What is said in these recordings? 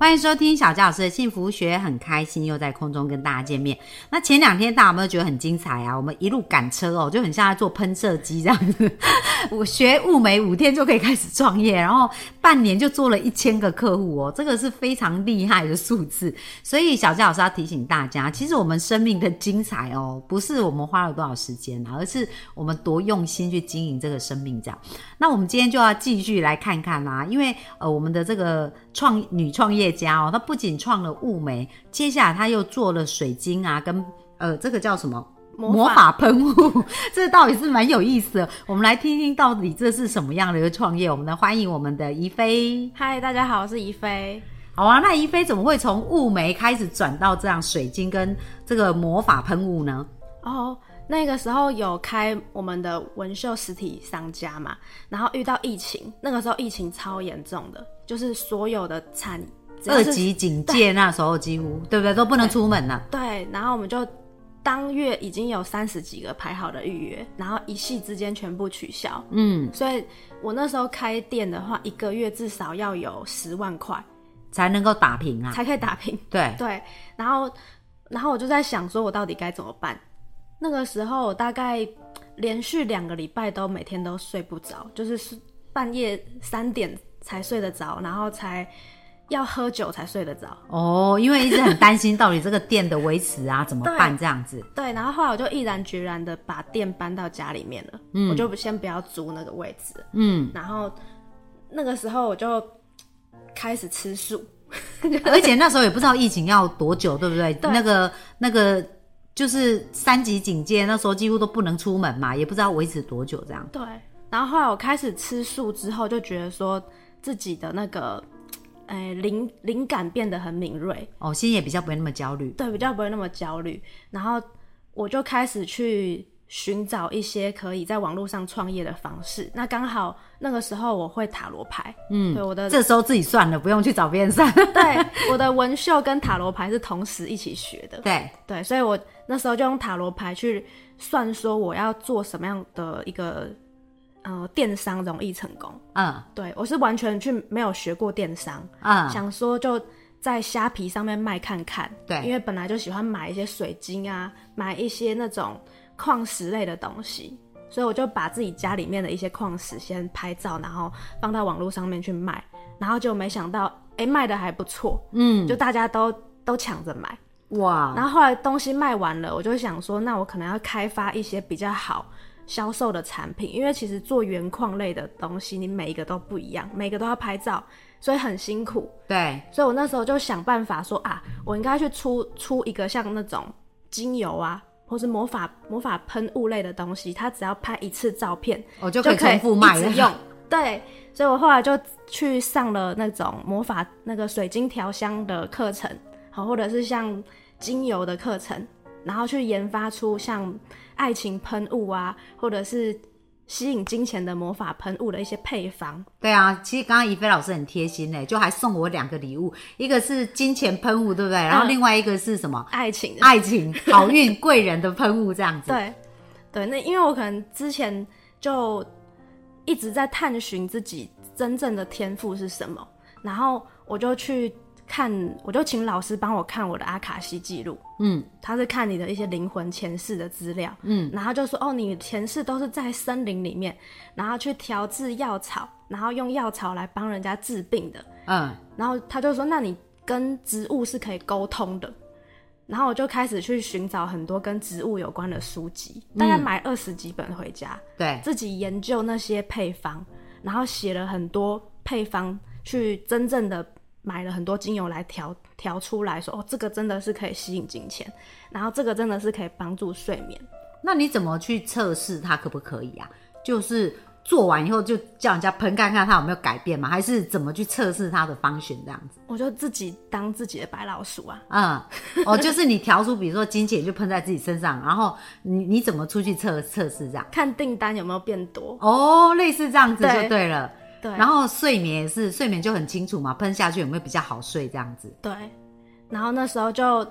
欢迎收听小佳老师的幸福学，很开心又在空中跟大家见面。那前两天大家有没有觉得很精彩啊？我们一路赶车哦，就很像在做喷射机这样子。我学物美五天就可以开始创业，然后半年就做了一千个客户哦，这个是非常厉害的数字。所以小佳老师要提醒大家，其实我们生命的精彩哦，不是我们花了多少时间，而是我们多用心去经营这个生命这样。那我们今天就要继续来看看啦，因为呃，我们的这个创女创业家哦，他不仅创了雾眉，接下来他又做了水晶啊，跟呃这个叫什么魔法喷雾，这到底是蛮有意思的。我们来听听到底这是什么样的一个创业。我们来欢迎我们的怡菲。嗨，大家好，我是怡菲。好啊，那怡菲怎么会从雾眉开始转到这样水晶跟这个魔法喷雾呢？哦。那个时候有开我们的纹绣实体商家嘛，然后遇到疫情，那个时候疫情超严重的，就是所有的产二级警戒那时候几乎对不对都不能出门了。对，然后我们就当月已经有三十几个排好的预约，然后一夕之间全部取消。嗯，所以我那时候开店的话，一个月至少要有十万块才能够打平啊，才可以打平。对对，然后然后我就在想说，我到底该怎么办？那个时候我大概连续两个礼拜都每天都睡不着，就是半夜三点才睡得着，然后才要喝酒才睡得着。哦，因为一直很担心到底这个店的维持啊怎么 办这样子。对，然后后来我就毅然决然的把店搬到家里面了，嗯我就先不要租那个位置。嗯，然后那个时候我就开始吃素，而且那时候也不知道疫情要多久，对不对？那个那个。就是三级警戒，那时候几乎都不能出门嘛，也不知道维持多久这样。对，然后后来我开始吃素之后，就觉得说自己的那个，哎，灵灵感变得很敏锐，哦，心也比较不会那么焦虑。对，比较不会那么焦虑。然后我就开始去。寻找一些可以在网络上创业的方式。那刚好那个时候我会塔罗牌，嗯，对我的这时候自己算了，不用去找别人算。对，我的纹绣跟塔罗牌是同时一起学的。对对，所以我那时候就用塔罗牌去算，说我要做什么样的一个呃电商容易成功。嗯，对我是完全去没有学过电商，嗯，想说就在虾皮上面卖看看。对，因为本来就喜欢买一些水晶啊，买一些那种。矿石类的东西，所以我就把自己家里面的一些矿石先拍照，然后放到网络上面去卖，然后就没想到，哎，卖的还不错，嗯，就大家都都抢着买，哇！然后后来东西卖完了，我就想说，那我可能要开发一些比较好销售的产品，因为其实做原矿类的东西，你每一个都不一样，每个都要拍照，所以很辛苦。对，所以我那时候就想办法说啊，我应该去出出一个像那种精油啊。或是魔法魔法喷雾类的东西，它只要拍一次照片，我就可以重复卖用。对，所以我后来就去上了那种魔法那个水晶调香的课程，好，或者是像精油的课程，然后去研发出像爱情喷雾啊，或者是。吸引金钱的魔法喷雾的一些配方。对啊，其实刚刚怡菲老师很贴心嘞，就还送我两个礼物，一个是金钱喷雾，对不对？然后另外一个是什么？爱情，爱情，好运贵人的喷雾这样子。对，对，那因为我可能之前就一直在探寻自己真正的天赋是什么，然后我就去。看，我就请老师帮我看我的阿卡西记录。嗯，他是看你的一些灵魂前世的资料。嗯，然后就说，哦，你前世都是在森林里面，然后去调制药草，然后用药草来帮人家治病的。嗯，然后他就说，那你跟植物是可以沟通的。然后我就开始去寻找很多跟植物有关的书籍，大概买二十几本回家，对，自己研究那些配方，然后写了很多配方，去真正的。买了很多精油来调调出来说，哦，这个真的是可以吸引金钱，然后这个真的是可以帮助睡眠。那你怎么去测试它可不可以啊？就是做完以后就叫人家喷看看它有没有改变吗？还是怎么去测试它的方选这样子？我就自己当自己的白老鼠啊。嗯，哦，就是你调出，比如说金钱就喷在自己身上，然后你你怎么出去测测试这样？看订单有没有变多？哦，类似这样子就对了。对，然后睡眠也是，睡眠就很清楚嘛，喷下去有没有比较好睡这样子？对，然后那时候就，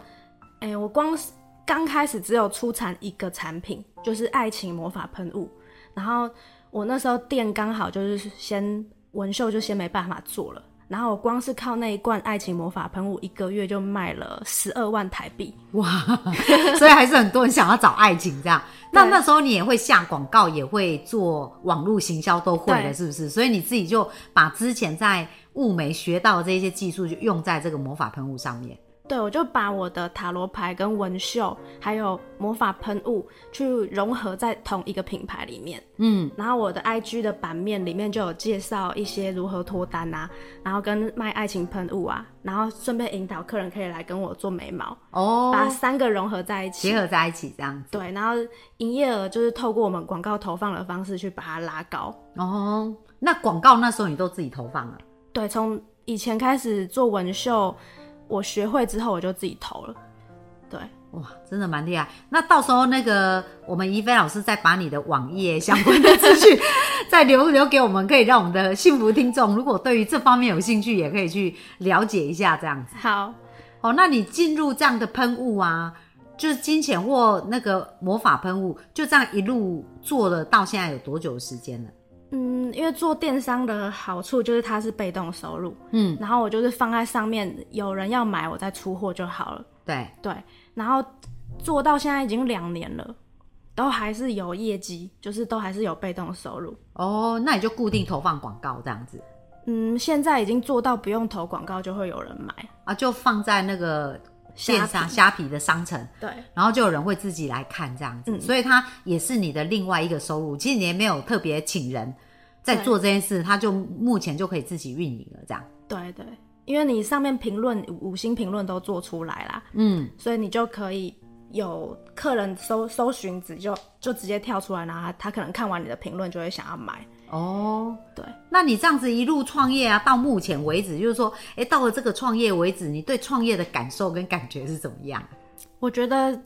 哎、我光是刚开始只有出产一个产品，就是爱情魔法喷雾，然后我那时候店刚好就是先纹绣就先没办法做了。然后我光是靠那一罐爱情魔法喷雾，一个月就卖了十二万台币。哇，所以还是很多人想要找爱情这样。那那时候你也会下广告，也会做网络行销，都会了，是不是？所以你自己就把之前在物美学到的这些技术，就用在这个魔法喷雾上面。对，我就把我的塔罗牌跟纹绣，还有魔法喷雾，去融合在同一个品牌里面。嗯，然后我的 IG 的版面里面就有介绍一些如何脱单啊，然后跟卖爱情喷雾啊，然后顺便引导客人可以来跟我做眉毛，哦，把三个融合在一起。结合在一起这样子。对，然后营业额就是透过我们广告投放的方式去把它拉高。哦，那广告那时候你都自己投放了。对，从以前开始做纹绣，我学会之后我就自己投了。对，哇，真的蛮厉害。那到时候那个我们怡菲老师再把你的网页相关的资讯 再留留给我们，可以让我们的幸福听众，如果对于这方面有兴趣，也可以去了解一下这样子。好，哦，那你进入这样的喷雾啊，就是金钱或那个魔法喷雾，就这样一路做了到现在有多久的时间了？嗯，因为做电商的好处就是它是被动收入，嗯，然后我就是放在上面，有人要买我再出货就好了。对，对，然后做到现在已经两年了，都还是有业绩，就是都还是有被动收入。哦，那你就固定投放广告这样子嗯，现在已经做到不用投广告就会有人买。啊，就放在那个电商虾虾皮的商城。对，然后就有人会自己来看这样子，嗯所以它也是你的另外一个收入。其实你也没有特别请人在做这件事，它就目前就可以自己运营了这样。对对，因为你上面评论五星评论都做出来啦，嗯，所以你就可以有客人搜搜寻子就就直接跳出来，然后他他可能看完你的评论就会想要买。哦，对，那你这样子一路创业啊，到目前为止，就是说，哎，到了这个创业为止，你对创业的感受跟感觉是怎么样？我觉得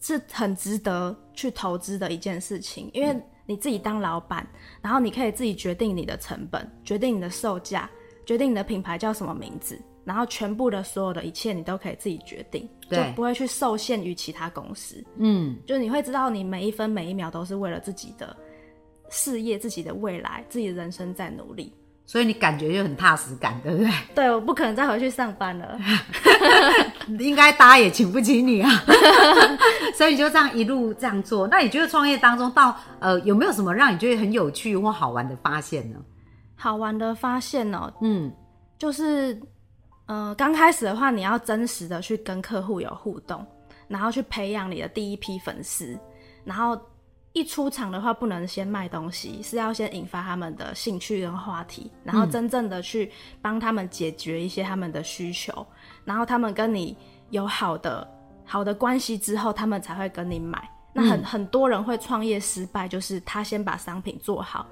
是很值得去投资的一件事情，因为你自己当老板，然后你可以自己决定你的成本，决定你的售价，决定你的品牌叫什么名字，然后全部的所有的一切你都可以自己决定，就对不会去受限于其他公司。嗯，就你会知道你每一分每一秒都是为了自己的事业、自己的未来、自己的人生在努力。所以你感觉就很踏实感，对不对？对，我不可能再回去上班了。应该大家也请不起你啊，所以你就这样一路这样做。那你觉得创业当中到呃有没有什么让你觉得很有趣或好玩的发现呢？好玩的发现哦，嗯，就是，呃，刚开始的话，你要真实的去跟客户有互动，然后去培养你的第一批粉丝，然后一出场的话，不能先卖东西，是要先引发他们的兴趣跟话题，然后真正的去帮他们解决一些他们的需求，然后他们跟你有好的好的关系之后，他们才会跟你买。那很、很多人会创业失败，就是他先把商品做好，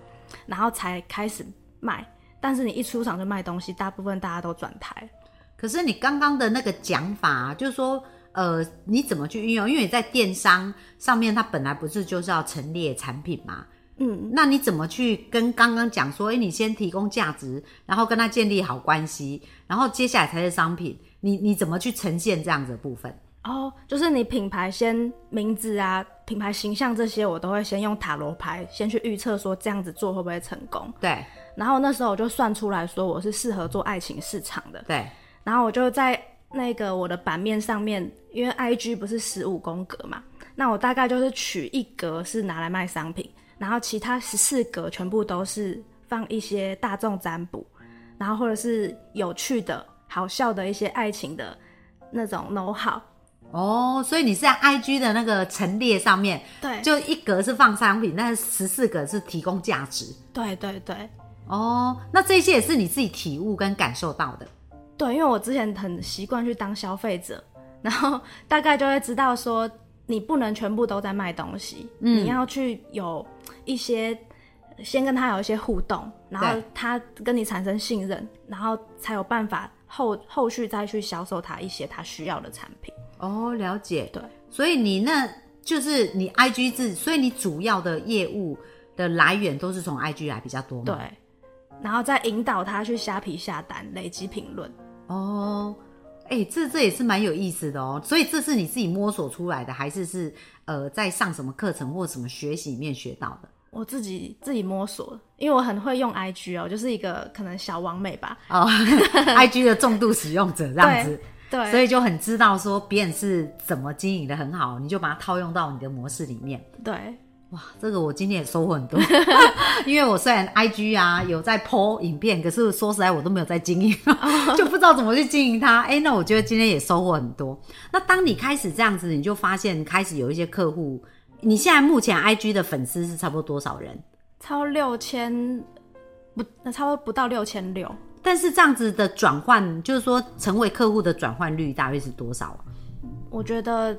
然后才开始卖。但是你一出场就卖东西，大部分大家都转台。可是你刚刚的那个讲法、啊，就是说，呃，你怎么去运用？因为你在电商上面，它本来不是就是要陈列产品嘛？嗯，那你怎么去跟刚刚讲说，哎、你先提供价值，然后跟他建立好关系，然后接下来才是商品，你你怎么去呈现这样子的部分？哦，就是你品牌先名字啊、品牌形象这些，我都会先用塔罗牌先去预测说这样子做会不会成功。对然后那时候我就算出来说我是适合做爱情市场的，对，然后我就在那个我的版面上面，因为 IG 不是十五宫格嘛，那我大概就是取一格是拿来卖商品，然后其他十四格全部都是放一些大众占卜，然后或者是有趣的、好笑的一些爱情的那种 know how。哦，所以你是在 IG 的那个陈列上面，对，就一格是放商品，但是十四格是提供价值。对对对哦，那这些也是你自己体悟跟感受到的。对，因为我之前很习惯去当消费者，然后大概就会知道说，你不能全部都在卖东西，你要去有一些先跟他有一些互动，然后他跟你产生信任，然后才有办法后后续再去销售他一些他需要的产品。哦，了解。对，所以你那就是你 IG 自，所以你主要的业务的来源都是从 IG 来比较多吗？对，然后再引导他去虾皮下单，累积评论。哦，哎、这这也是蛮有意思的哦。所以这是你自己摸索出来的，还是是呃在上什么课程或什么学习里面学到的？我自己自己摸索，因为我很会用 IG 哦，我就是一个可能小王美吧。哦，IG 的重度使用者这样子，对，所以就很知道说别人是怎么经营的很好，你就把它套用到你的模式里面。对，哇，这个我今天也收获很多，因为我虽然 IG 啊有在 po 影片，可是说实在我都没有在经营，就不知道怎么去经营它。哎、那我觉得今天也收获很多。那当你开始这样子，你就发现开始有一些客户，你现在目前 IG 的粉丝是差不多多少人？超六千不，那差不多不到六千六。但是这样子的转换，就是说成为客户的转换率大约是多少啊？我觉得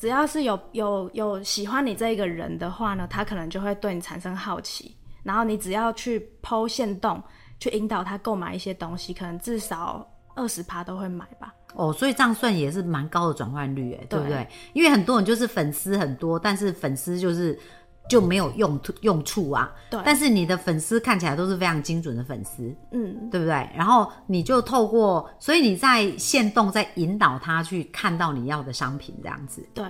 只要是有有有喜欢你这一个人的话呢，他可能就会对你产生好奇，然后你只要去剖线洞，去引导他购买一些东西，可能至少二十趴都会买吧。哦，所以这样算也是蛮高的转换率，哎，对不对对？因为很多人就是粉丝很多，但是粉丝就是就没有用途用处啊。对但是你的粉丝看起来都是非常精准的粉丝，嗯，对不对？然后你就透过，所以你在线动在引导他去看到你要的商品，这样子对。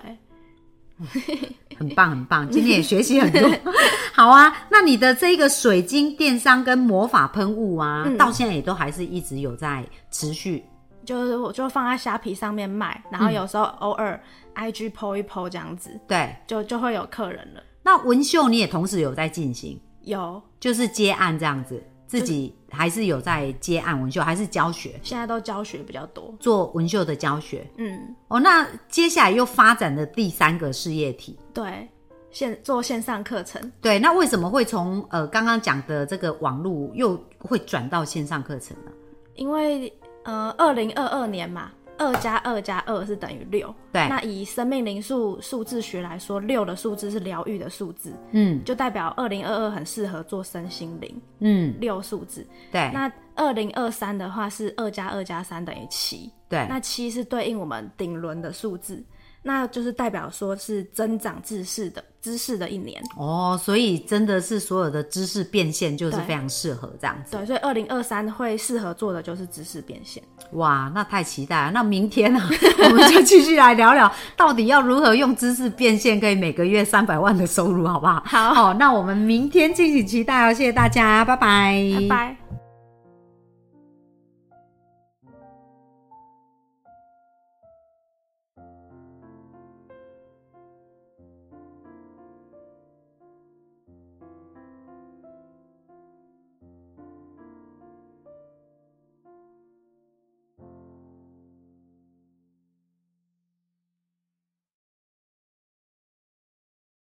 很棒很棒。今天也学习很多，好啊。那你的这个水晶电商跟魔法喷雾啊，嗯到现在也都还是一直有在持续。就是我就放在虾皮上面卖，然后有时候偶尔 IG PO 一 PO 这样子，对，就就会有客人了。那文秀你也同时有在进行。有，就是接案这样子，自己还是有在接案文秀，还是教学现在都教学比较多。做文秀的教学嗯，哦。那接下来又发展的第三个事业体，对，线做线上课程，对，那为什么会从呃刚刚讲的这个网络又会转到线上课程呢？因为呃，二零二二年嘛，二加二加二是等于六。对。那以生命灵数数字学来说，六的数字是疗愈的数字，嗯。就代表二零二二很适合做身心灵。嗯，六数字，对。那二零二三的话是二加二加三等于七，对，那七是对应我们顶轮的数字，那就是代表说是增长知识的知识的一年。哦，所以真的是所有的知识变现就是非常适合这样子。对，所以二零二三会适合做的就是知识变现。哇，那太期待了！那明天呢、我们就继续来聊聊，到底要如何用知识变现，可以每个月三百万的收入，好不好？好好，那我们明天敬请期待哦，谢谢大家，拜拜，拜拜。